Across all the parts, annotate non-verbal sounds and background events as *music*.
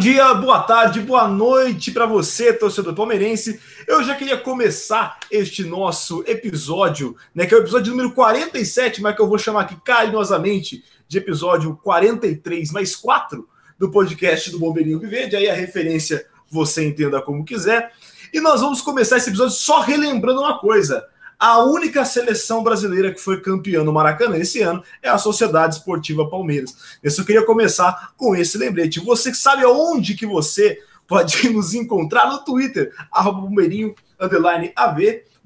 dia, boa tarde, boa noite para você, torcedor palmeirense. Eu já queria começar este nosso episódio, né, que é o episódio número 47, mas que eu vou chamar aqui carinhosamente de episódio 43 mais 4 do podcast do Bombeirinho Viverde. Aí a referência você entenda como quiser. E nós vamos começar esse episódio só relembrando uma coisa. A única seleção brasileira que foi campeã no Maracanã esse ano é a Sociedade Esportiva Palmeiras. Eu só queria começar com esse lembrete. Você sabe aonde que você pode *laughs* nos encontrar no Twitter, arroba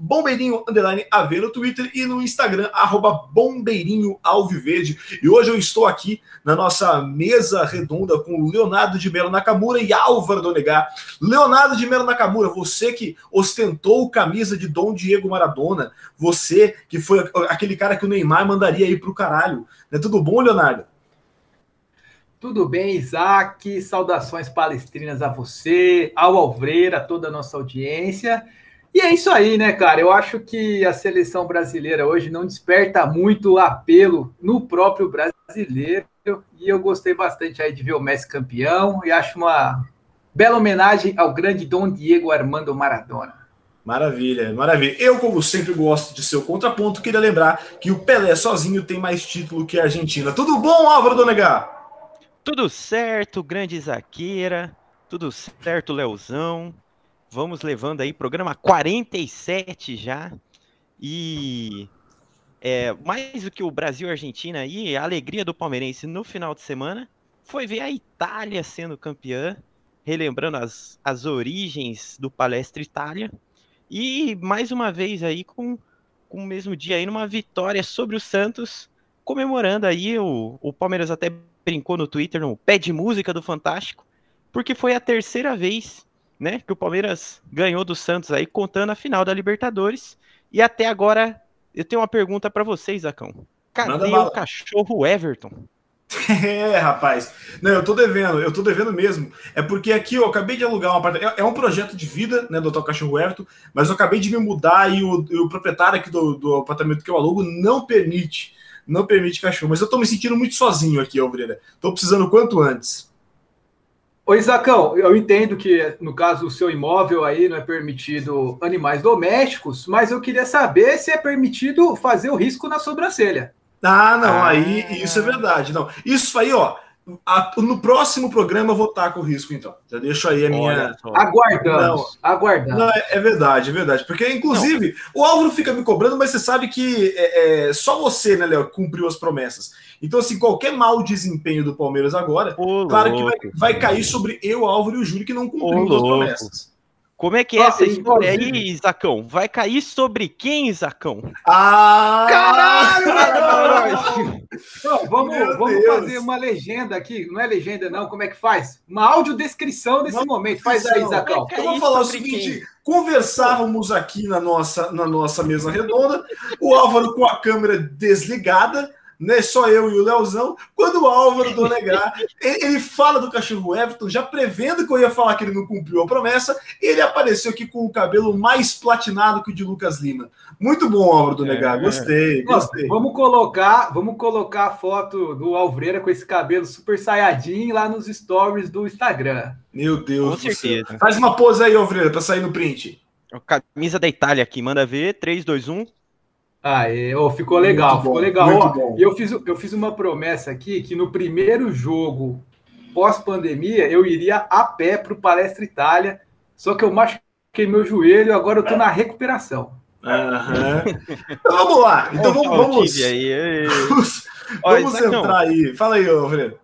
bombeirinho, underline AV, no Twitter e no Instagram, arroba Bombeirinho Alviverde. E hoje eu estou aqui na nossa mesa redonda com Leonardo de Melo Nakamura e Álvaro Donegar. Leonardo de Melo Nakamura, você que ostentou camisa de Dom Diego Maradona, você que foi aquele cara que o Neymar mandaria ir pro caralho. É tudo bom, Leonardo? Tudo bem, Isaac? Saudações palestrinas a você, ao Alvreira, a toda a nossa audiência. E é isso aí, né, cara? Eu acho que a seleção brasileira hoje não desperta muito apelo no próprio brasileiro. E eu gostei bastante aí de ver o Messi campeão e acho uma bela homenagem ao grande Dom Diego Armando Maradona. Maravilha, maravilha. Eu, como sempre, gosto de seu contraponto. Queria lembrar que o Pelé sozinho tem mais título que a Argentina. Tudo bom, Álvaro Donegar? Tudo certo, grande Zaqueira. Tudo certo, Leozão. Vamos levando aí programa 47 já. E é, mais do que o Brasil e Argentina aí, a alegria do palmeirense no final de semana foi ver a Itália sendo campeã, relembrando as, as origens do Palestra Itália. E mais uma vez aí com, com o mesmo dia aí numa vitória sobre o Santos, comemorando aí o, o Palmeiras até brincou no Twitter no pé de música do Fantástico, porque foi a terceira vez né? Que o Palmeiras ganhou do Santos aí, contando a final da Libertadores. E até agora, eu tenho uma pergunta para vocês, Zacão. Cadê o cachorro Everton? *laughs* É, rapaz. Não, eu tô devendo, eu tô devendo mesmo. É porque aqui eu acabei de alugar um apartamento. É, é um projeto de vida, né, do Hotel Cachorro Everton, mas eu acabei de me mudar e o, e o proprietário aqui do, do, apartamento que eu alugo não permite. Não permite cachorro. Mas eu tô me sentindo muito sozinho aqui, Alvreira. Tô precisando quanto antes. Ô Isacão, eu entendo que no caso o seu imóvel aí não é permitido animais domésticos, mas eu queria saber se é permitido fazer o risco na sobrancelha. Ah, não, ah. aí isso é verdade. Não, isso aí, ó, a, no próximo programa eu vou estar com o risco, então. Já deixo aí a minha. Aguardamos. Não, aguardamos. Não, é, é, verdade, é verdade. Porque, inclusive, não. o Álvaro fica me cobrando, mas você sabe que é, é só você, né, Léo, cumpriu as promessas. Então, assim, qualquer mau desempenho do Palmeiras agora, Ô, claro louco. que vai, vai, cair sobre eu, Álvaro e o Júlio, que não cumpriu as promessas. Como é que é ah, essa história aí, Isacão? Vai cair sobre quem, Isacão? Ah! Caralho! não, vamos vamos fazer uma legenda aqui. Não é legenda, não. Como é que faz? Uma audiodescrição desse uma momento. Faz aí, Isacão. Eu vou falar o seguinte: quem? conversávamos aqui na nossa, na nossa mesa redonda, o Álvaro com a câmera desligada né? Só eu e o Leozão. Quando o Álvaro do Negar, *laughs* ele fala do cachorro Everton, já prevendo que eu ia falar que ele não cumpriu a promessa, e ele apareceu aqui com o cabelo mais platinado que o de Lucas Lima. Muito bom, Álvaro do Negar. É, gostei, gostei. Vamos colocar, vamos colocar a foto do Alvreira com esse cabelo super saiadinho lá nos stories do Instagram. Meu Deus. Com certeza. Faz uma pose aí, Alvreira, para sair no print. Camisa da Itália aqui, manda ver. 3, 2, 1. Ah, oh, ficou legal, ficou legal. E eu fiz, eu fiz uma promessa aqui que no primeiro jogo pós-pandemia eu iria a pé para o Palestra Itália, só que eu machuquei meu joelho e agora eu tô na recuperação. Uhum. *laughs* Então vamos lá. Então vamos, vamos, aí, vamos, vamos entrar aí. Fala aí, Alfredo.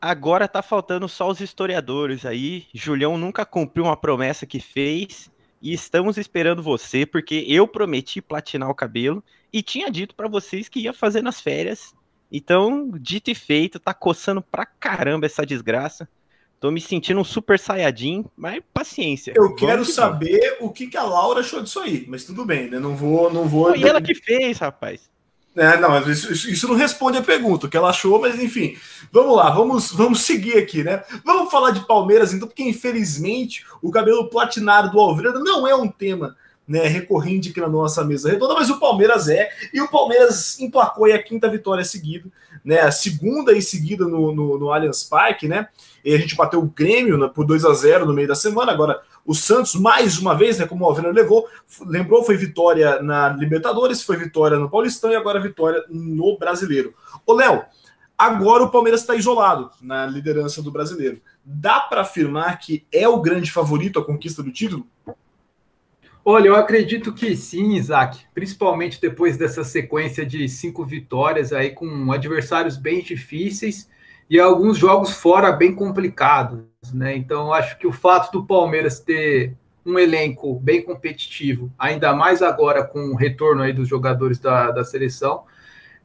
Agora tá faltando só os historiadores aí. Julião nunca cumpriu uma promessa que fez e estamos esperando você, porque eu prometi platinar o cabelo e tinha dito para vocês que ia fazer nas férias. Então, dito e feito, tá coçando pra caramba essa desgraça. Tô me sentindo um super saiyajin, mas paciência. Eu quero que saber o que, que a Laura achou disso aí, mas tudo bem, né? Não vou, não vou. Foi ela que fez, rapaz. É, não, isso, isso, não responde a pergunta, o que ela achou, mas enfim, vamos lá, vamos, vamos seguir aqui, né? Vamos falar de Palmeiras, então, porque infelizmente o cabelo platinado do Alvreira não é um tema né, recorrente aqui na nossa mesa redonda, mas o Palmeiras é, e o Palmeiras emplacou a quinta vitória seguida, né? A segunda em seguida no, no, no Allianz Parque, né? E a gente bateu o Grêmio né, por 2 a 0 no meio da semana. Agora, o Santos, mais uma vez, né? Como o Alvena levou, lembrou, foi vitória na Libertadores, foi vitória no Paulistão e agora vitória no Brasileiro. Ô, Léo, agora o Palmeiras está isolado na liderança do brasileiro. Dá para afirmar que é o grande favorito à conquista do título? Olha, eu acredito que sim, Isaac, principalmente depois dessa sequência de cinco vitórias aí com adversários bem difíceis e alguns jogos fora bem complicados, né? Então, acho que o fato do Palmeiras ter um elenco bem competitivo, ainda mais agora com o retorno aí dos jogadores da, da seleção,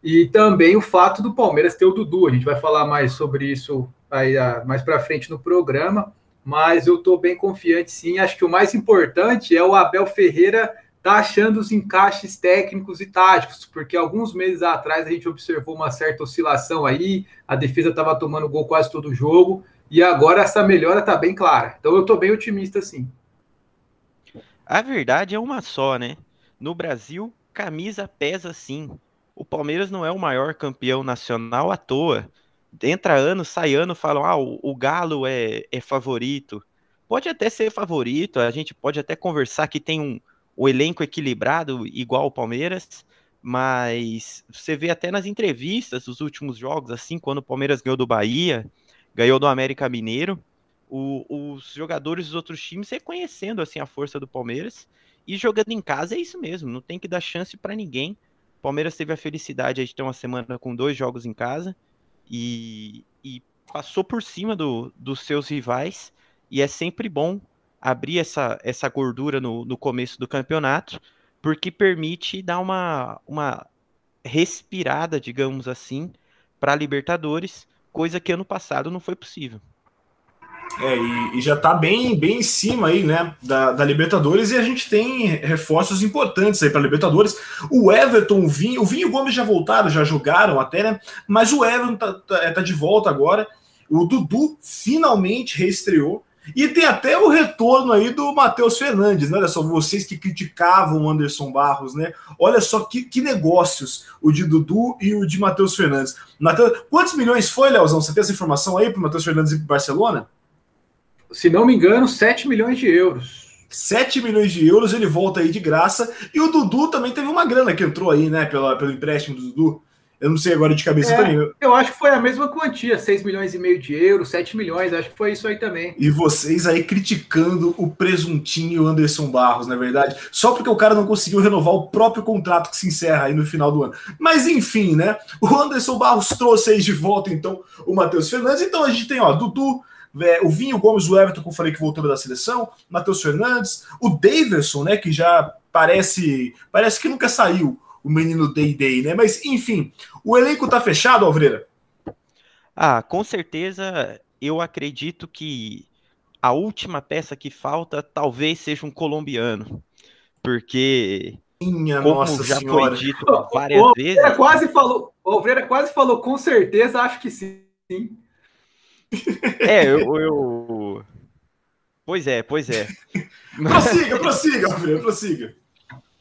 e também o fato do Palmeiras ter o Dudu. A gente vai falar mais sobre isso aí ah, mais para frente no programa mas eu estou bem confiante sim. Acho que o mais importante é o Abel Ferreira tá achando os encaixes técnicos e táticos, porque alguns meses atrás a gente observou uma certa oscilação aí, a defesa estava tomando gol quase todo o jogo, e agora essa melhora está bem clara. Então eu estou bem otimista sim. A verdade é uma só, né? No Brasil, camisa pesa sim. O Palmeiras não é o maior campeão nacional à toa entra ano, sai ano, falam, ah, o, o Galo é, é favorito. Pode até ser favorito, a gente pode até conversar que tem um o elenco equilibrado igual o Palmeiras, mas você vê até nas entrevistas dos últimos jogos, assim, quando o Palmeiras ganhou do Bahia, ganhou do América Mineiro, o, os jogadores dos outros times reconhecendo assim a força do Palmeiras e jogando em casa é isso mesmo, não tem que dar chance para ninguém. O Palmeiras teve a felicidade de ter uma semana com dois jogos em casa e, e passou por cima do, dos seus rivais. E é sempre bom abrir essa, essa gordura no, no começo do campeonato, porque permite dar uma, uma respirada, digamos assim, para a Libertadores, coisa que ano passado não foi possível. É, e, e, já está bem, bem em cima aí, né, da, da, Libertadores, e a gente tem reforços importantes aí para Libertadores. O Everton, o Vinho, o Vinho e o Gomes já voltaram, já jogaram até, né? Mas o Everton tá, tá, é, tá de volta agora. O Dudu finalmente reestreou. E tem até o retorno aí do Matheus Fernandes, né? Olha só, vocês que criticavam o Anderson Barros, né? Olha só que, que negócios o de Dudu e o de Matheus Fernandes. Mateus, quantos milhões foi, Leozão? Você tem essa informação aí para Matheus Fernandes e para Barcelona? se não me engano, 7 milhões de euros. 7 milhões de euros, ele volta aí de graça. E o Dudu também teve uma grana que entrou aí, né, pela, pelo empréstimo do Dudu. Eu não sei agora de cabeça é, também. Eu acho que foi a mesma quantia, 6 milhões e meio de euros, 7 milhões, acho que foi isso aí também. E vocês aí criticando o presuntinho Anderson Barros, na é verdade, só porque o cara não conseguiu renovar o próprio contrato que se encerra aí no final do ano. Mas enfim, né? O Anderson Barros trouxe aí de volta, então, o Matheus Fernandes. Então a gente tem, ó, Dudu, é, o Vinho Gomes, o Everton, que eu falei que voltou da seleção, Matheus Fernandes, o Davidson, né, que já parece parece que nunca saiu o menino Day Day, né? Mas enfim, o elenco tá fechado, Alvreira? Ah, com certeza eu acredito que a última peça que falta talvez seja um colombiano, porque Minha como nossa já senhora. foi dito várias o, vezes. quase falou, o Alvreira quase falou com certeza, acho que sim. É, eu, eu, Pois é, pois é. *laughs* prossiga, prossiga, Alfredo, prossiga.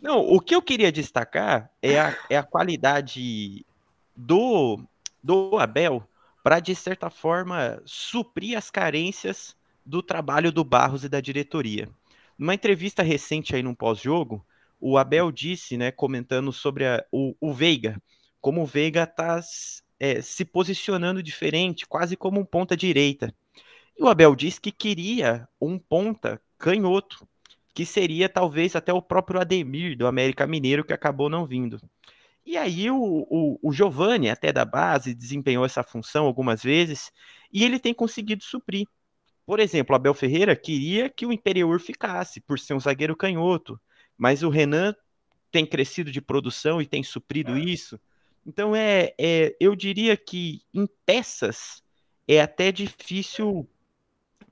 Não, o que eu queria destacar é a, é a qualidade do, do Abel para, de certa forma, suprir as carências do trabalho do Barros e da diretoria. Numa entrevista recente aí num pós-jogo, o Abel disse, né, comentando sobre a, o, o Veiga, como o Veiga está é, se posicionando diferente, quase como um ponta direita. E o Abel disse que queria um ponta canhoto, que seria talvez até o próprio Ademir do América Mineiro, que acabou não vindo. E aí o, o, o Giovani, até da base, desempenhou essa função algumas vezes, e ele tem conseguido suprir. Por exemplo, o Abel Ferreira queria que o Imperiur ficasse, por ser um zagueiro canhoto, mas o Renan tem crescido de produção e tem suprido isso. Então é, é, eu diria que em peças é até difícil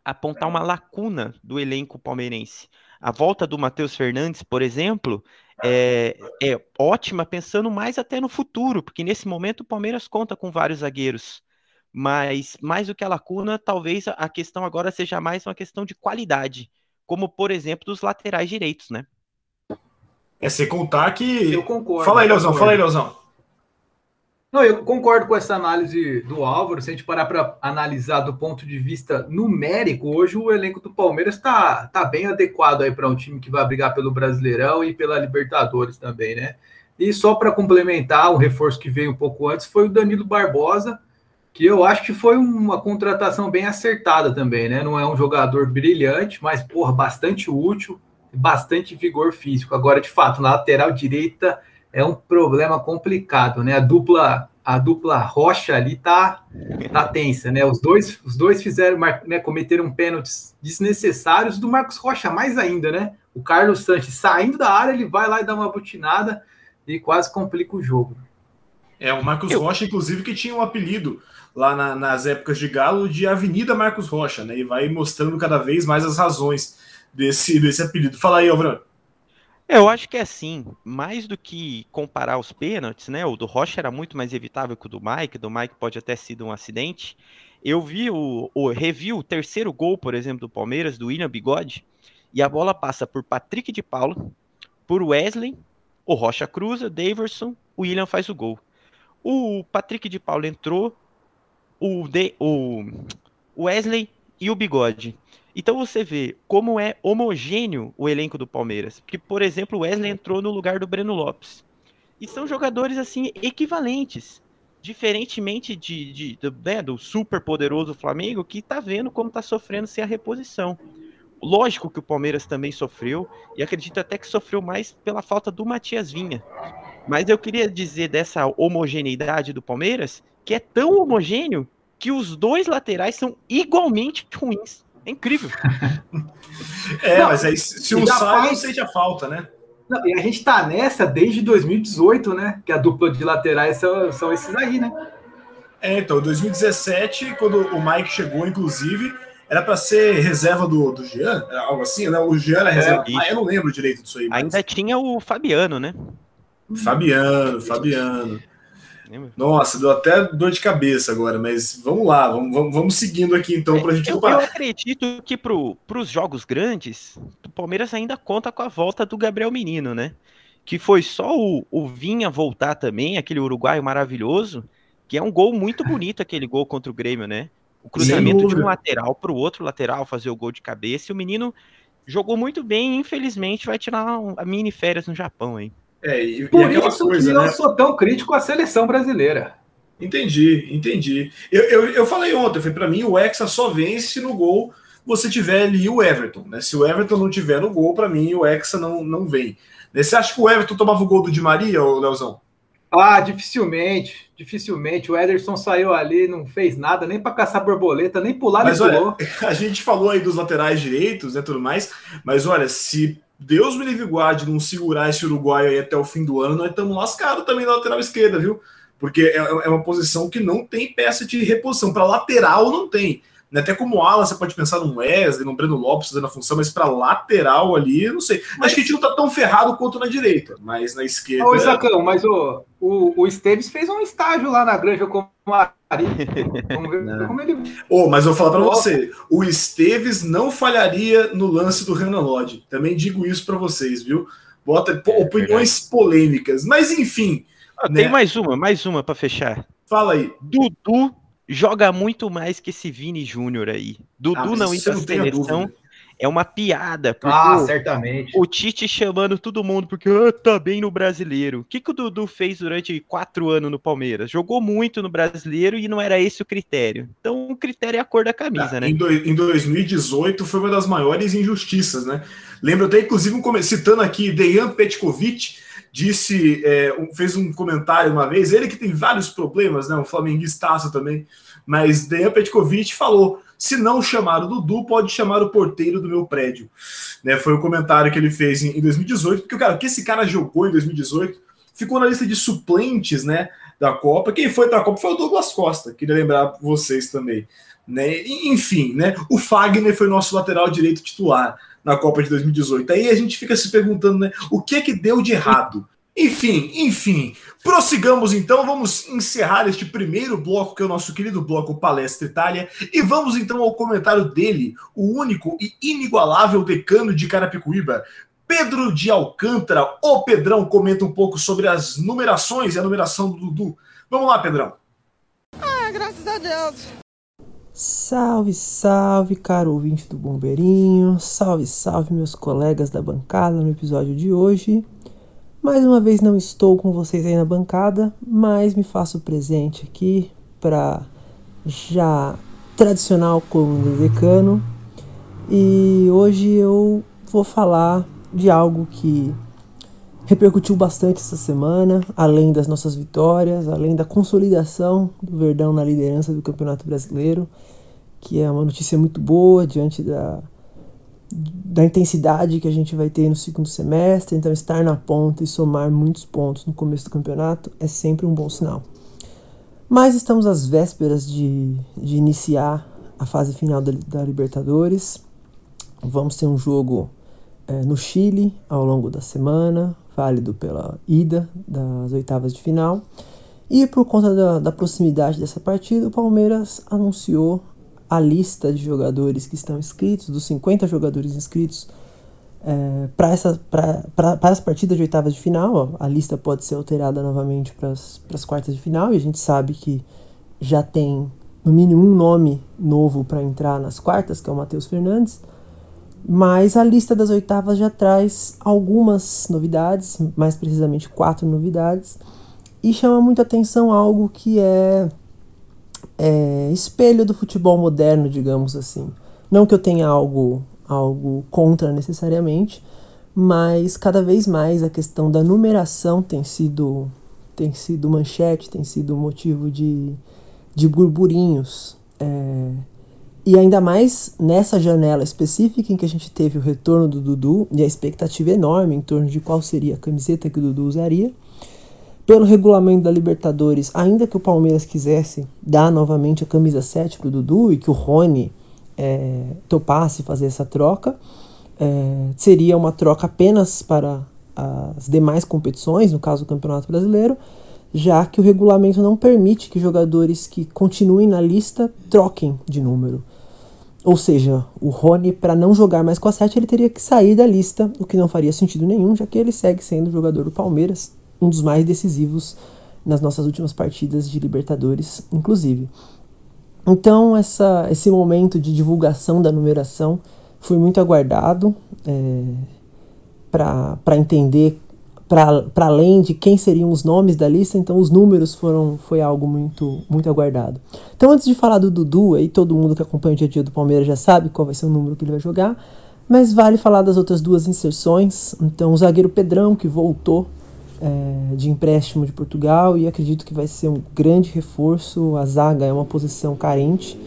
apontar uma lacuna do elenco palmeirense. A volta do Matheus Fernandes, por exemplo, é, é ótima pensando mais até no futuro, porque nesse momento o Palmeiras conta com vários zagueiros. Mas mais do que a lacuna, talvez a questão agora seja mais uma questão de qualidade, como por exemplo dos laterais direitos, né? É sem contar que. Eu concordo. Fala aí, Leozão, fala aí, Leozão. Não, eu concordo com essa análise do Álvaro. Se a gente parar para analisar do ponto de vista numérico, hoje o elenco do Palmeiras está tá bem adequado aí para um time que vai brigar pelo Brasileirão e pela Libertadores também, né? E só para complementar, um reforço que veio um pouco antes foi o Danilo Barbosa, que eu acho que foi uma contratação bem acertada também, né? Não é um jogador brilhante, mas, porra, bastante útil, bastante vigor físico. Agora, de fato, na lateral direita é um problema complicado, né? A dupla a dupla Rocha ali tá tá tensa, né? Os dois os dois fizeram né, cometeram pênaltis desnecessários do Marcos Rocha mais ainda, né? O Carlos Sanches saindo da área, ele vai lá e dá uma butinada e quase complica o jogo. É, o Marcos Eu... Rocha, inclusive, que tinha um apelido lá na, nas épocas de Galo de Avenida Marcos Rocha, né? E vai mostrando cada vez mais as razões desse, desse apelido. Fala aí, Alvran. É, eu acho que é assim, mais do que comparar os pênaltis, né? O do Rocha era muito mais evitável que o do Mike, do Mike pode até ter sido um acidente. Eu vi o, o revi o terceiro gol, por exemplo, do Palmeiras, do William Bigode, e a bola passa por Patrick de Paulo, por Wesley, o Rocha cruza, Daverson, o William faz o gol. O Patrick de Paulo entrou, o, de, o Wesley e o Bigode. Então você vê como é homogêneo o elenco do Palmeiras. Porque, por exemplo, o Wesley entrou no lugar do Breno Lopes. E são jogadores assim equivalentes. Diferentemente de, de, de né, do super poderoso Flamengo, que está vendo como está sofrendo sem a reposição. Lógico que o Palmeiras também sofreu, e acredito até que sofreu mais pela falta do Matias Vinha. Mas eu queria dizer dessa homogeneidade do Palmeiras, que é tão homogêneo que os dois laterais são igualmente ruins. É incrível. *laughs* é, não, mas aí se um sai, faz... não sente a falta, né? Não, e a gente tá nessa desde 2018, né? Que a dupla de laterais são, são esses aí, né? É, então, 2017, quando o Mike chegou, inclusive, era para ser reserva do, do Jean, algo assim, né? O Jean era é, reserva. É, ah, eu não lembro direito disso aí. Mas... Ainda tinha o Fabiano, né? Fabiano, Fabiano. Nossa, deu até dor de cabeça agora, mas vamos lá, vamos, vamos, vamos seguindo aqui então para a gente eu, eu acredito que para os jogos grandes, o Palmeiras ainda conta com a volta do Gabriel Menino, né? Que foi só o, o Vinha voltar também, aquele uruguaio maravilhoso, que é um gol muito bonito aquele gol contra o Grêmio, né? O cruzamento de um lateral para o outro lateral fazer o gol de cabeça e o menino jogou muito bem, infelizmente vai tirar a mini férias no Japão, hein? É, e, Por e isso coisa, que né? eu sou tão crítico à seleção brasileira. Entendi, entendi. Eu, eu, eu falei ontem, para mim o Hexa só vence no gol você tiver ali o Everton. Né? Se o Everton não tiver no gol, para mim o Hexa não, não vem. Né? Você acha que o Everton tomava o gol do Di Maria, ou Leozão? Ah, dificilmente, dificilmente. O Ederson saiu ali, não fez nada, nem para caçar borboleta, nem pular, mas nem olha, pulou. *laughs* A gente falou aí dos laterais direitos, né, tudo mais, mas olha, se Deus me livre guarde não segurar esse uruguaio aí até o fim do ano, nós estamos lascados também na lateral esquerda, viu? Porque é, é uma posição que não tem peça de reposição. Para lateral não tem. Né? Até como ala, você pode pensar no Wesley, no Breno Lopes fazendo a função, mas para lateral ali, eu não sei. Mas... Acho que a gente não tá tão ferrado quanto na direita, mas na esquerda. Ô, Isacão, mas o, o, o Esteves fez um estágio lá na Granja como Vamos ver *laughs* como ele. Oh, mas eu vou falar para você: o Esteves não falharia no lance do Renan Lodge. Também digo isso para vocês, viu? Bota é, opiniões polêmicas. Mas enfim. Ah, né? Tem mais uma, mais uma para fechar. Fala aí. Dudu joga muito mais que esse Vini Júnior aí. Dudu ah, não ir pra seleção é uma piada. Ah, certamente. O Tite chamando todo mundo porque ah, tá bem no brasileiro. O que, que o Dudu fez durante quatro anos no Palmeiras? Jogou muito no brasileiro e não era esse o critério. Então o critério é a cor da camisa, ah, né? Em, do, em 2018 foi uma das maiores injustiças, né? Lembro até, inclusive, um, citando aqui Dejan Petkovic, disse, é, fez um comentário uma vez, ele que tem vários problemas, né? Um flamenguistaço também, mas Dejan Petkovic falou se não chamar o Dudu, pode chamar o porteiro do meu prédio. Né, foi o comentário que ele fez em, 2018, porque cara, o que esse cara jogou em 2018 ficou na lista de suplentes né, da Copa. Quem foi da Copa foi o Douglas Costa, queria lembrar vocês também. Né? Enfim, né, o Fagner foi nosso lateral direito titular na Copa de 2018. Aí a gente fica se perguntando né, o que é que deu de errado. Enfim, enfim, prossigamos então, vamos encerrar este primeiro bloco, que é o nosso querido bloco Palestra Itália, e vamos então ao comentário dele, o único e inigualável decano de Carapicuíba, Pedro de Alcântara. O Pedrão comenta um pouco sobre as numerações e a numeração do Dudu. Vamos lá, Pedrão. Ah, graças a Deus. Salve, salve, caro ouvinte do Bombeirinho. Salve, salve, meus colegas da bancada no episódio de hoje. Mais uma vez não estou com vocês aí na bancada, mas me faço presente aqui para já tradicional como decano. E hoje eu vou falar de algo que repercutiu bastante essa semana, além das nossas vitórias, além da consolidação do Verdão na liderança do Campeonato Brasileiro, que é uma notícia muito boa diante da da intensidade que a gente vai ter no segundo semestre, então estar na ponta e somar muitos pontos no começo do campeonato é sempre um bom sinal. Mas estamos às vésperas de, de iniciar a fase final da, da Libertadores. Vamos ter um jogo é, no Chile ao longo da semana, válido pela ida das oitavas de final. E por conta da, da proximidade dessa partida, o Palmeiras anunciou a lista de jogadores que estão inscritos, dos 50 jogadores inscritos é, para as partidas de oitavas de final, ó, a lista pode ser alterada novamente para as quartas de final e a gente sabe que já tem no mínimo um nome novo para entrar nas quartas, que é o Matheus Fernandes. Mas a lista das oitavas já traz algumas novidades, mais precisamente quatro novidades, e chama muita atenção algo que é é, espelho do futebol moderno, digamos assim. Não que eu tenha algo, algo contra necessariamente, mas cada vez mais a questão da numeração tem sido, tem sido manchete, tem sido motivo de, de burburinhos. É, e ainda mais nessa janela específica em que a gente teve o retorno do Dudu e a expectativa enorme em torno de qual seria a camiseta que o Dudu usaria pelo regulamento da Libertadores, ainda que o Palmeiras quisesse dar novamente a camisa 7 para o Dudu e que o Rony é, topasse fazer essa troca, é, seria uma troca apenas para as demais competições, no caso o Campeonato Brasileiro, já que o regulamento não permite que jogadores que continuem na lista troquem de número. Ou seja, o Rony, para não jogar mais com a 7, ele teria que sair da lista, o que não faria sentido nenhum, já que ele segue sendo jogador do Palmeiras um dos mais decisivos nas nossas últimas partidas de Libertadores, inclusive. Então, essa, esse momento de divulgação da numeração foi muito aguardado é, para entender para além de quem seriam os nomes da lista, então os números foram foi algo muito muito aguardado. Então antes de falar do Dudu, aí todo mundo que acompanha o dia a dia do Palmeiras já sabe qual vai ser o número que ele vai jogar, mas vale falar das outras duas inserções. Então o zagueiro Pedrão que voltou é, de empréstimo de Portugal e acredito que vai ser um grande reforço. A zaga é uma posição carente,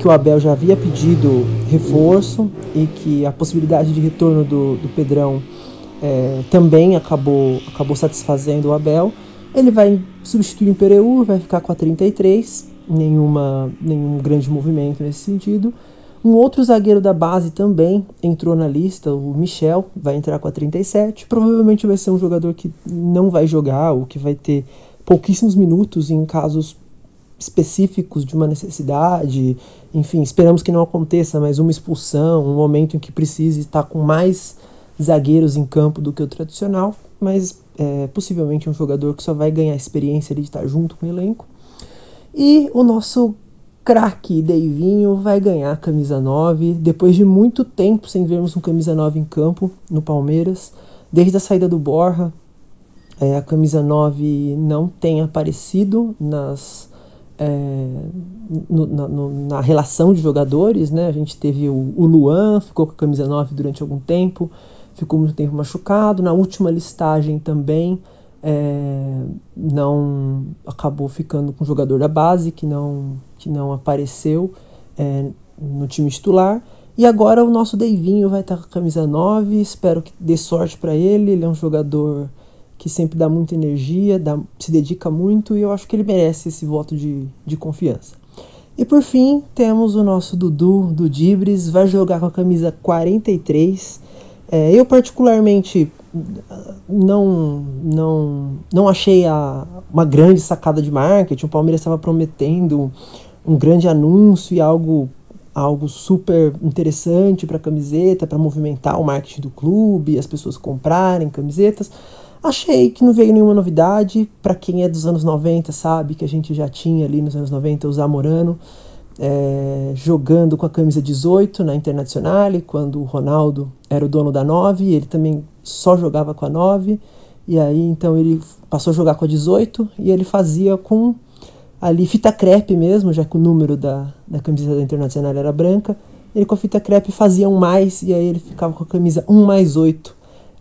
que o Abel já havia pedido reforço e que a possibilidade de retorno do, do Pedrão é, também acabou, acabou satisfazendo o Abel. Ele vai substituir o Pereu, vai ficar com a 33, nenhuma, nenhum grande movimento nesse sentido. Um outro zagueiro da base também entrou na lista, o Michel, vai entrar com a 37. Provavelmente vai ser um jogador que não vai jogar ou que vai ter pouquíssimos minutos em casos específicos de uma necessidade. Enfim, esperamos que não aconteça, mas uma expulsão, um momento em que precise estar com mais zagueiros em campo do que o tradicional, mas é, possivelmente um jogador que só vai ganhar experiência de estar junto com o elenco. E o nosso craque Deivinho vai ganhar a camisa 9 depois de muito tempo sem vermos um camisa 9 em campo no Palmeiras. Desde a saída do Borja, é, a camisa 9 não tem aparecido nas, é, no, na, no, na, relação de jogadores. Né? A gente teve o, o Luan, ficou com a camisa 9 durante algum tempo, ficou muito tempo machucado. Na última listagem também é, não acabou ficando com o jogador da base que não, que não apareceu é, no time titular. E agora o nosso Deivinho vai estar com a camisa 9. Espero que dê sorte para ele. Ele é um jogador que sempre dá muita energia, dá, se dedica muito e eu acho que ele merece esse voto de, de confiança. E por fim, temos o nosso Dudu do Dibres, vai jogar com a camisa 43. É, eu particularmente não não não achei a, uma grande sacada de marketing. O Palmeiras estava prometendo um grande anúncio e algo algo super interessante para a camiseta, para movimentar o marketing do clube, as pessoas comprarem camisetas. Achei que não veio nenhuma novidade. Para quem é dos anos 90, sabe que a gente já tinha ali nos anos 90 o Zamorano é, jogando com a camisa 18 na Internacional, quando o Ronaldo era o dono da 9, ele também só jogava com a 9. E aí então ele passou a jogar com a 18 e ele fazia com ali fita crepe mesmo, já que o número da, da camiseta da Internacional era branca. Ele com a fita crepe fazia um mais e aí ele ficava com a camisa 1 mais 8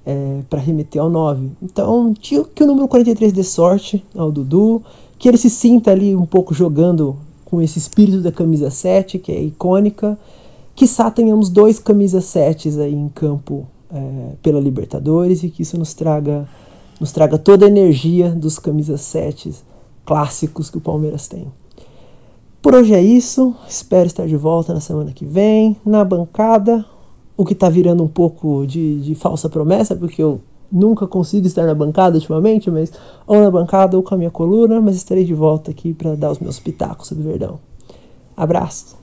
é, para remeter ao 9. Então, que o número 43 dê sorte ao Dudu, que ele se sinta ali um pouco jogando com esse espírito da camisa 7, que é icônica. Quiçá tenhamos dois camisas 7 aí em campo é, pela Libertadores e que isso nos traga, nos traga toda a energia dos camisas 7 clássicos que o Palmeiras tem. Por hoje é isso. Espero estar de volta na semana que vem. Na bancada, o que está virando um pouco de, de falsa promessa, porque eu nunca consigo estar na bancada ultimamente, mas ou na bancada ou com a minha coluna, mas estarei de volta aqui para dar os meus pitacos sobre o Verdão. Abraço.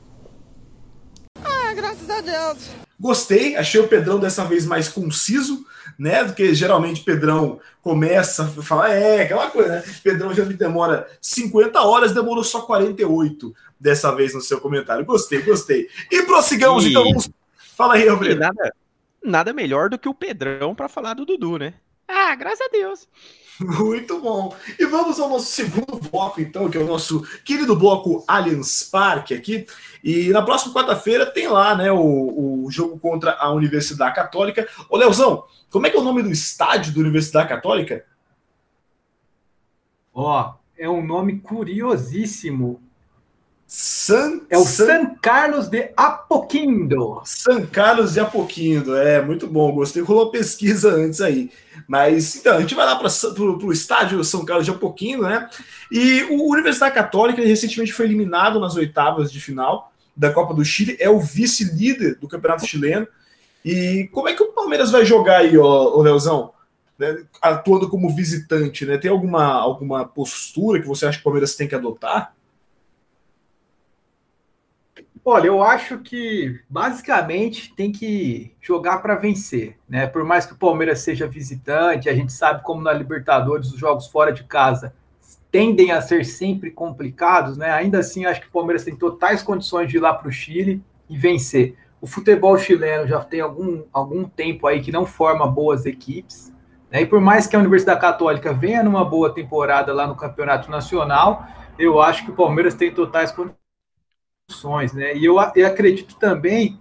Ah, graças a Deus. Gostei, achei o Pedrão dessa vez mais conciso, né? Do que geralmente Pedrão começa a falar, é, aquela coisa, né? Pedrão já me demora 50 horas, demorou só 48 dessa vez no seu comentário. Gostei, gostei. E prossigamos, e... então vamos Fala aí, Alfredo. Nada, nada melhor do que o Pedrão para falar do Dudu, né? Ah, graças a Deus. *laughs* Muito bom. E vamos ao nosso segundo bloco, então, que é o nosso querido bloco Allianz Parque aqui. E na próxima quarta-feira tem lá, né, o, o jogo contra a Universidade Católica. Ô, Leozão, como é que é o nome do estádio da Universidade Católica? Ó, oh, é um nome curiosíssimo. San, é o San, San Carlos de Apoquindo. San Carlos de Apoquindo, é muito bom. Gostei, rolou pesquisa antes aí. Mas então, a gente vai lá para o estádio São Carlos de Apoquindo, né? E o Universidade Católica recentemente foi eliminado nas oitavas de final da Copa do Chile, é o vice-líder do Campeonato Chileno. E como é que o Palmeiras vai jogar aí, ó, ô Leozão? Né, atuando como visitante, né? Tem alguma, alguma postura que você acha que o Palmeiras tem que adotar? Olha, eu acho que basicamente tem que jogar para vencer, né? Por mais que o Palmeiras seja visitante, a gente sabe como na Libertadores os jogos fora de casa tendem a ser sempre complicados, né? Ainda assim, acho que o Palmeiras tem totais condições de ir lá para o Chile e vencer. O futebol chileno já tem algum, algum tempo aí que não forma boas equipes, né? E por mais que a Universidade Católica venha numa boa temporada lá no Campeonato Nacional, eu acho que o Palmeiras tem totais condições opções, né? E eu, eu acredito também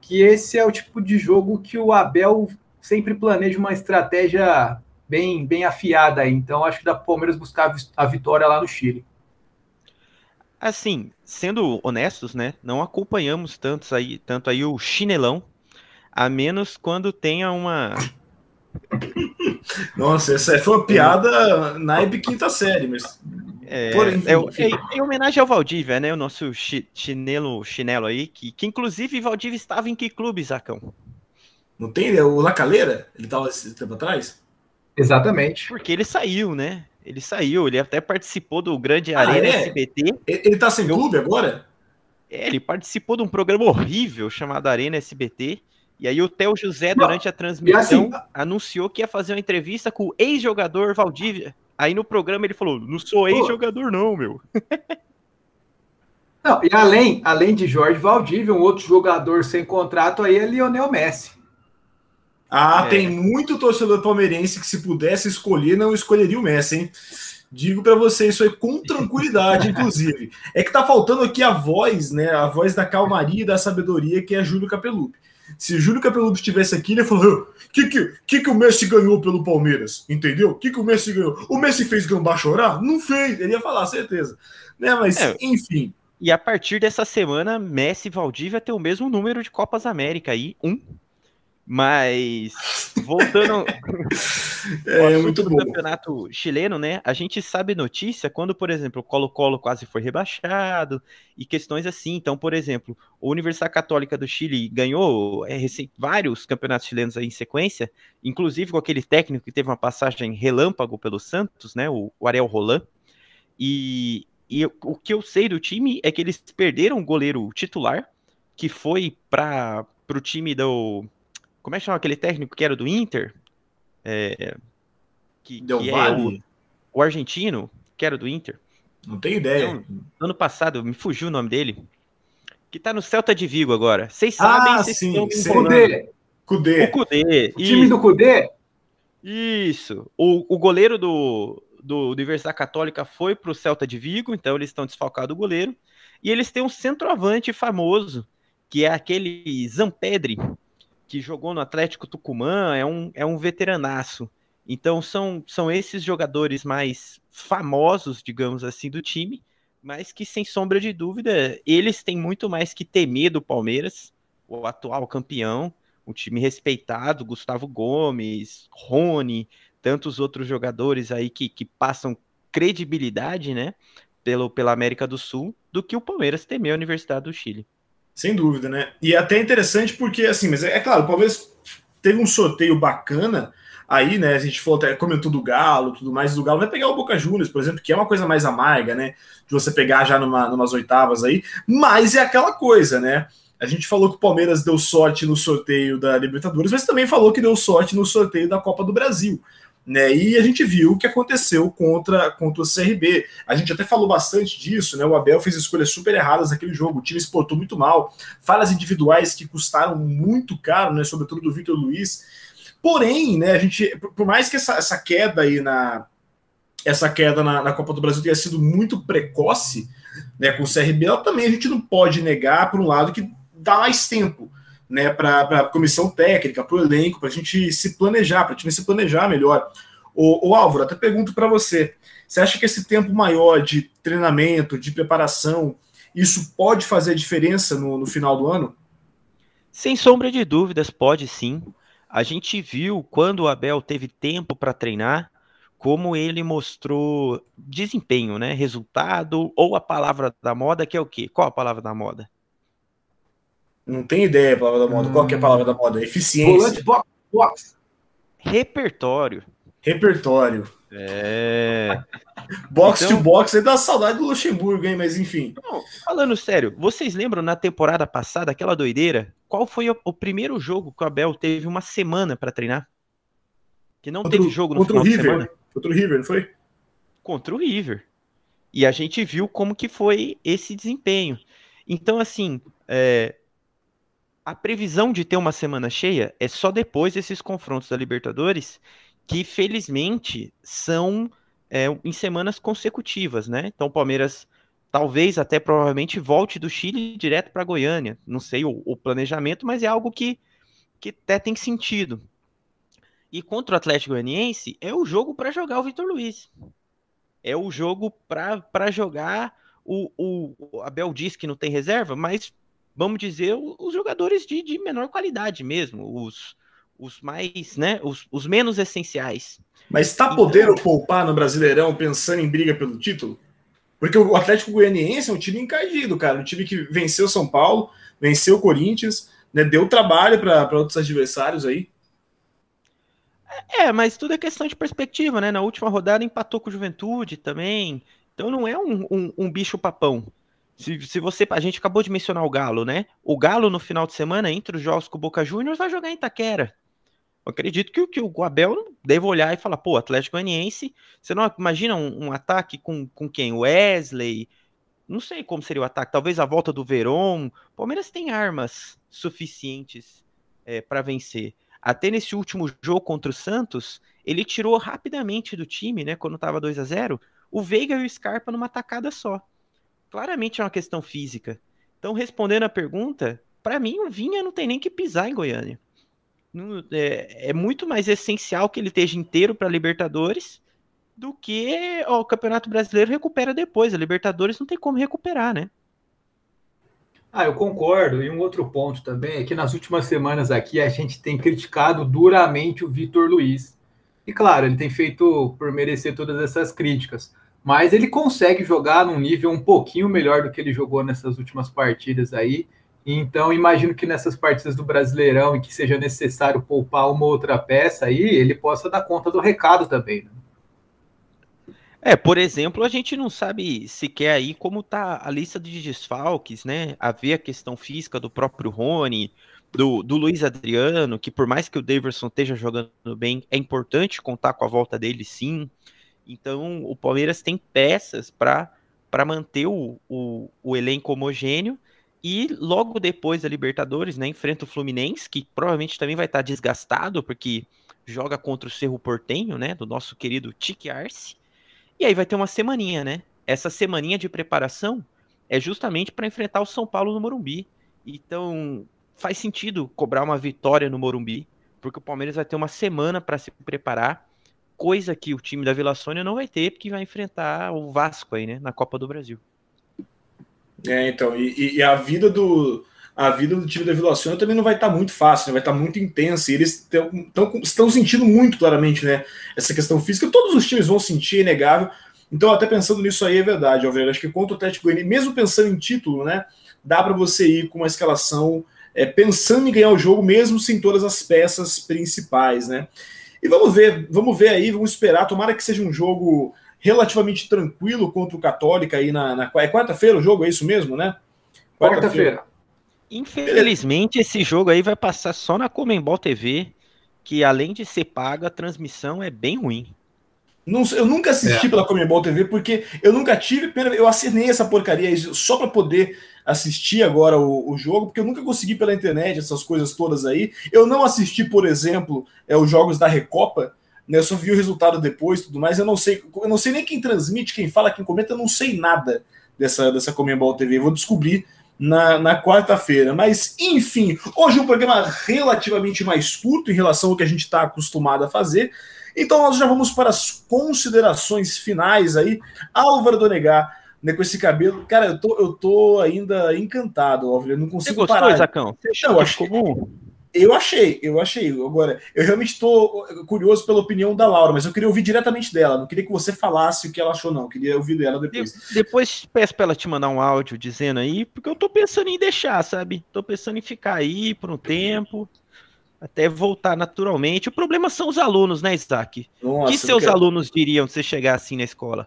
que esse é o tipo de jogo que o Abel sempre planeja uma estratégia bem, bem afiada aí. Então, acho que dá para o Palmeiras buscar a vitória lá no Chile. Assim, sendo honestos, né? Não acompanhamos tantos aí, tanto aí o chinelão, a menos quando tenha uma. *laughs* Nossa, essa foi uma piada naipe quinta série, mas é, é, é, em homenagem ao Valdívia, né? O nosso chi, chinelo, chinelo aí, que, que inclusive Valdívia estava em que clube, Zacão? Não tem? É o Lacaleira? Ele estava esse tempo atrás? Exatamente. Porque ele saiu, né? Ele saiu, ele até participou do grande ah, Arena é? SBT. Ele tá sem Eu... clube agora? É, ele participou de um programa horrível chamado Arena SBT. E aí o Theo José, durante a transmissão, assim, anunciou que ia fazer uma entrevista com o ex-jogador Valdívia. Aí no programa ele falou: não sou ex-jogador, não, meu. Não, e além, além de Jorge Valdívia, um outro jogador sem contrato aí é Lionel Messi. Ah, é. tem muito torcedor palmeirense que, se pudesse escolher, não escolheria o Messi, hein? Digo para você isso aí com tranquilidade, *laughs* inclusive. É que tá faltando aqui a voz, né? A voz da calmaria e da sabedoria, que é Júlio Capelupi. Se Júlio Capeludo estivesse aqui, ele falou: o que, que, que, que o Messi ganhou pelo Palmeiras? Entendeu? O que, que o Messi ganhou? O Messi fez Gambá chorar? Não fez, ele ia falar, certeza. Né? Mas, é, enfim. E a partir dessa semana, Messi e Valdívia tem o mesmo número de Copas América aí, um. Mas, voltando *laughs* é, ao muito bom. campeonato chileno, né? A gente sabe notícia quando, por exemplo, o Colo-Colo quase foi rebaixado e questões assim. Então, por exemplo, a Universidade Católica do Chile ganhou é, vários campeonatos chilenos aí em sequência, inclusive com aquele técnico que teve uma passagem relâmpago pelo Santos, né? O, o Ariel Roland. E, e o que eu sei do time é que eles perderam o goleiro titular que foi para o time do. Como é que chama aquele técnico que era do Inter? É, que, que é o, o, argentino, que era do Inter. Não tenho ideia. Então, ano passado, me fugiu o nome dele. Que tá no Celta de Vigo agora. Vocês sabem, ah, vocês sim, estão. Cudê. Cudê. O Cudê. O time do Cudê? Isso. O, o goleiro do, do Universidade Católica foi para o Celta de Vigo, então eles estão desfalcados o goleiro. E eles têm um centroavante famoso, que é aquele Zampedri, que jogou no Atlético Tucumã, é um, é um veteranaço. Então são, são esses jogadores mais famosos, digamos assim, do time, mas que sem sombra de dúvida, eles têm muito mais que temer do Palmeiras, o atual campeão, um time respeitado, Gustavo Gomes, Rony, tantos outros jogadores aí que, que passam credibilidade, né, pelo, pela América do Sul, do que o Palmeiras temer a Universidade do Chile. Sem dúvida, né? E é até interessante porque, assim, mas é, é claro, o Palmeiras teve um sorteio bacana, aí, né, a gente falou até, comentou do Galo, tudo mais, do Galo vai pegar o Boca Juniors, por exemplo, que é uma coisa mais amarga, né, de você pegar já numa, numas oitavas aí, mas é aquela coisa, né, a gente falou que o Palmeiras deu sorte no sorteio da Libertadores, mas também falou que deu sorte no sorteio da Copa do Brasil. Né, e a gente viu o que aconteceu contra, contra o CRB. A gente até falou bastante disso, né? O Abel fez escolhas super erradas naquele jogo, o time exportou muito mal, falhas individuais que custaram muito caro, né? Sobretudo do Vitor Luiz. Porém, né, a gente, por mais que essa, essa queda aí na essa queda na, na, Copa do Brasil tenha sido muito precoce, né, com o CRB, também a gente não pode negar, por um lado, que dá mais tempo né, para a comissão técnica, para o elenco, para a gente se planejar, para a gente se planejar melhor. O, o Álvaro, até pergunto para você: você acha que esse tempo maior de treinamento, de preparação, isso pode fazer diferença no, no final do ano? Sem sombra de dúvidas, pode sim. A gente viu quando o Abel teve tempo para treinar, como ele mostrou desempenho, né? Resultado, ou a palavra da moda, que é o quê? Qual a palavra da moda? Não tem ideia a palavra da moda. Hum. Qual que é a palavra da moda? Eficiência. Volante box. box. Repertório. Repertório. É. *laughs* box então... to box é da saudade do Luxemburgo, hein? Mas enfim. Não, falando sério, vocês lembram na temporada passada, aquela doideira? Qual foi o, o primeiro jogo que o Abel teve uma semana para treinar? Que não contra teve jogo no contra final o River. de semana? Contra o River, não foi? Contra o River. E a gente viu como que foi esse desempenho. Então, assim, é, a previsão de ter uma semana cheia é só depois desses confrontos da Libertadores, que felizmente são é, em semanas consecutivas, né? Então o Palmeiras talvez até provavelmente volte do Chile direto para Goiânia. Não sei o, o, planejamento, mas é algo que, que até tem sentido. E contra o Atlético Goianiense é o jogo para jogar o Vitor Luiz. É o jogo para jogar o, o, o Abel diz que não tem reserva, mas vamos dizer, os jogadores de, de menor qualidade mesmo, os, os mais, né, os, os menos essenciais. Mas está então, podendo poupar no Brasileirão pensando em briga pelo título? Porque o Atlético Goianiense é um time encardido, cara, um time que venceu São Paulo, venceu o Corinthians, né, deu trabalho para outros adversários aí. É, mas tudo é questão de perspectiva, né? Na última rodada empatou com o Juventude também. Então não é um, um, um bicho papão. Se, se você. A gente acabou de mencionar o Galo, né? O Galo, no final de semana, entre os jogos com o Boca Juniors, vai jogar em Itaquera. Eu acredito que, que o Abel deve olhar e falar, pô, Atlético Goianiense, você não imagina um, um, ataque com, com quem? Wesley? Não sei como seria o ataque, talvez a volta do Verón. O Palmeiras tem armas suficientes é, para vencer. Até nesse último jogo contra o Santos, ele tirou rapidamente do time, né? Quando estava 2 a 0 o Veiga e o Scarpa numa tacada só claramente é uma questão física. Então, respondendo a pergunta, para mim o Vinha não tem nem que pisar em Goiânia. É, é muito mais essencial que ele esteja inteiro para Libertadores do que ó, o Campeonato Brasileiro recupera depois. A Libertadores não tem como recuperar, né? Ah, eu concordo. E um outro ponto também é que nas últimas semanas aqui a gente tem criticado duramente o Vitor Luiz. E claro, ele tem feito por merecer todas essas críticas mas ele consegue jogar num nível um pouquinho melhor do que ele jogou nessas últimas partidas aí. Então, imagino que nessas partidas do Brasileirão, em que seja necessário poupar uma outra peça aí, ele possa dar conta do recado também. Né? É, por exemplo, a gente não sabe sequer aí como tá a lista de desfalques, né? Havia a questão física do próprio Rony, do, do Luiz Adriano, que por mais que o Daverson esteja jogando bem, é importante contar com a volta dele sim. Então o Palmeiras tem peças para manter o, o, o elenco homogêneo e logo depois da Libertadores, né, enfrenta o Fluminense, que provavelmente também vai estar desgastado, porque joga contra o Cerro Portenho, né, do nosso querido Tique Arce. E aí vai ter uma semaninha, né? Essa semaninha de preparação é justamente para enfrentar o São Paulo no Morumbi. Então, faz sentido cobrar uma vitória no Morumbi, porque o Palmeiras vai ter uma semana para se preparar, coisa que o time da Vila Sônia não vai ter, porque vai enfrentar o Vasco aí, né, na Copa do Brasil. É, então, e, e a vida do a vida do time da Vila Sônia também não vai estar tá muito fácil, né? vai estar tá muito intensa. E eles tão, tão, estão sentindo muito claramente, né? Essa questão física. Todos os times vão sentir, é inegável. Então, até pensando nisso aí, é verdade, Alveiro. Acho que contra o Atlético Goianiense, mesmo pensando em título, né? Dá para você ir com uma escalação é, pensando em ganhar o jogo, mesmo sem todas as peças principais, né? E vamos ver, vamos ver aí, vamos esperar. Tomara que seja um jogo relativamente tranquilo contra o Católica aí na, na é quarta-feira o jogo, é isso mesmo, né? Quarta-feira. Quarta Infelizmente, esse jogo aí vai passar só na Comembol TV, que além de ser paga, a transmissão é bem ruim. Não, eu nunca assisti é. pela Comembol TV porque eu nunca tive. Eu assinei essa porcaria só para poder assistir agora o, o, jogo, porque eu nunca consegui pela internet essas coisas todas aí. Eu não assisti, por exemplo, é, os jogos da Recopa, né? Eu só vi o resultado depois tudo mais. Eu não sei, eu não sei nem quem transmite, quem fala, quem comenta, eu não sei nada dessa, dessa Comembol TV. Eu vou descobrir na, na quarta-feira. Mas, enfim, hoje é um programa relativamente mais curto em relação ao que a gente está acostumado a fazer. Então nós já vamos para as considerações finais aí. Álvaro Donegar, né, com esse cabelo. Cara, eu tô, eu tô ainda encantado, Álvaro. Eu não consigo Você gostou, parar. Zacão? Você achou eu achei, comum? Eu achei, eu achei. Agora, eu realmente estou curioso pela opinião da Laura, mas eu queria ouvir diretamente dela. Não queria que você falasse o que ela achou, não. Eu queria ouvir dela depois. De, depois peço para ela te mandar um áudio dizendo aí, porque eu tô pensando em deixar, sabe? Tô pensando em ficar aí por um tempo até voltar naturalmente. O problema são os alunos, né, Isaac? O que seus quero... alunos diriam se você chegar assim na escola?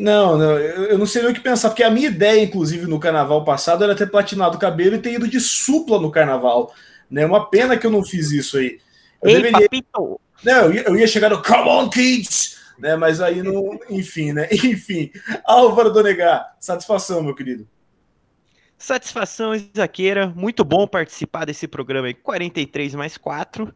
Não, não, eu não sei nem o que pensar, porque a minha ideia, inclusive, no carnaval passado era ter platinado o cabelo e ter ido de supla no carnaval. Né? Uma pena que eu não fiz isso aí. Eu Ei, deveria... papito! Não, eu ia, eu ia chegar no Come on, kids! Né? Mas aí não. Enfim, né? *laughs* Enfim. Álvaro Donegar, satisfação, meu querido. Satisfação, Isaqueira. Muito bom participar desse programa aí, 43 mais 4.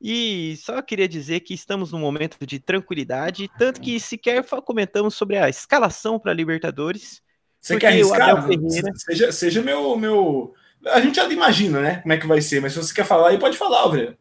E só queria dizer que estamos num momento de tranquilidade, tanto que sequer comentamos sobre a escalação para Libertadores. Você quer arriscar? Ferreira... Seja, seja meu, meu. A gente já imagina, né? Como é que vai ser, mas se você quer falar aí, pode falar, Alvredo.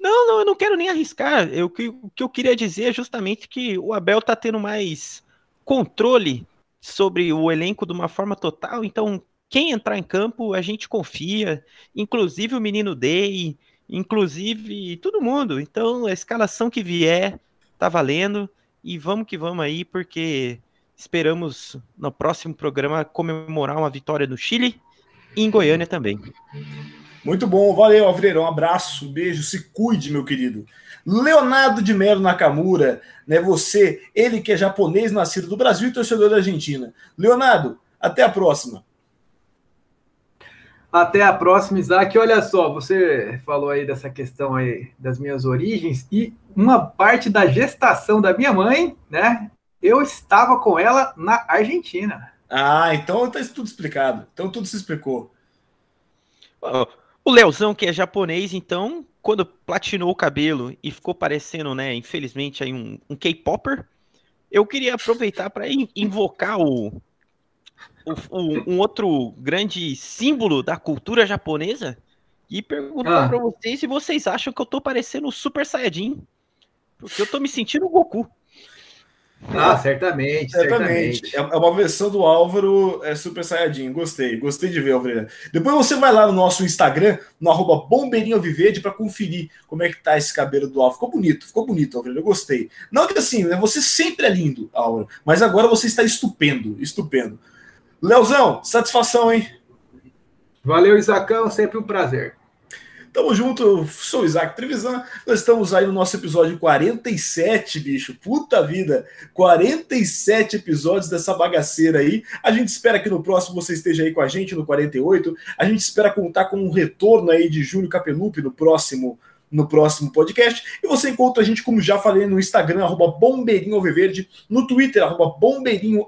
Não, não, eu não quero nem arriscar. Eu, o que eu queria dizer é justamente que o Abel tá tendo mais controle sobre o elenco de uma forma total, então quem entrar em campo, a gente confia, inclusive o menino Day, inclusive todo mundo. Então, a escalação que vier tá valendo e vamos que vamos aí, porque esperamos no próximo programa comemorar uma vitória no Chile e em Goiânia também. Muito bom, valeu, Alfredo. Um abraço, um beijo, se cuide, meu querido. Leonardo de Melo Nakamura, né? Você, ele que é japonês, nascido do Brasil e torcedor da Argentina. Leonardo, até a próxima. Até a próxima, Isaac. Olha só, você falou aí dessa questão aí das minhas origens e uma parte da gestação da minha mãe, né? Eu estava com ela na Argentina. Ah, então está tudo explicado. Então tudo se explicou. O Leozão, que é japonês, então, quando platinou o cabelo e ficou parecendo, né, infelizmente, aí um, um K-Popper, eu queria aproveitar para invocar o, um outro grande símbolo da cultura japonesa e perguntar ah. para vocês se vocês acham que eu tô parecendo o Super Saiyajin. Porque eu tô me sentindo o Goku. Ah, certamente, certamente. É uma versão do Álvaro é, Super Saiyajin. Gostei, gostei de ver, Alfredo. Depois você vai lá no nosso Instagram, no arroba Bombeirinho para conferir como é que tá esse cabelo do Álvaro. Ficou bonito, ficou bonito, Alfredo. Eu gostei. Não que assim, né, você sempre é lindo, Álvaro, mas agora você está estupendo, estupendo. Leozão, satisfação, hein? Valeu, Isacão, sempre um prazer. Tamo junto, eu sou o Isaac Trevisan. Nós estamos aí no nosso episódio 47, bicho. Puta vida! 47 episódios dessa bagaceira aí. A gente espera que no próximo você esteja aí com a gente no 48. A gente espera contar com um retorno aí de Júlio Capelupi no próximo no próximo podcast. E você encontra a gente, como já falei, no Instagram, arroba Bombeirinho no Twitter, arroba Bombeirinho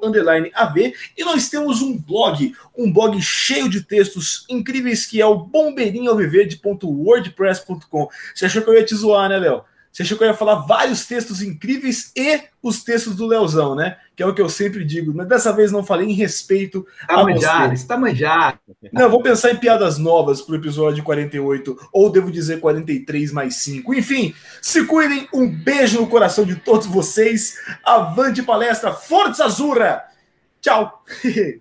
AV, e nós temos um blog, um blog cheio de textos incríveis que é o bombeirinhoalviverde.wordpress.com. Você achou que eu ia te zoar, né, Léo? Você achou que eu ia falar vários textos incríveis e os textos do Leozão, né? Que é o que eu sempre digo. Mas dessa vez não falei em respeito tá a manjado, Está manjado. Não, vou pensar em piadas novas para o episódio 48, ou devo dizer 43 mais 5. Enfim, se cuidem. Um beijo no coração de todos vocês. Avante palestra. Força Azura! Tchau! *laughs*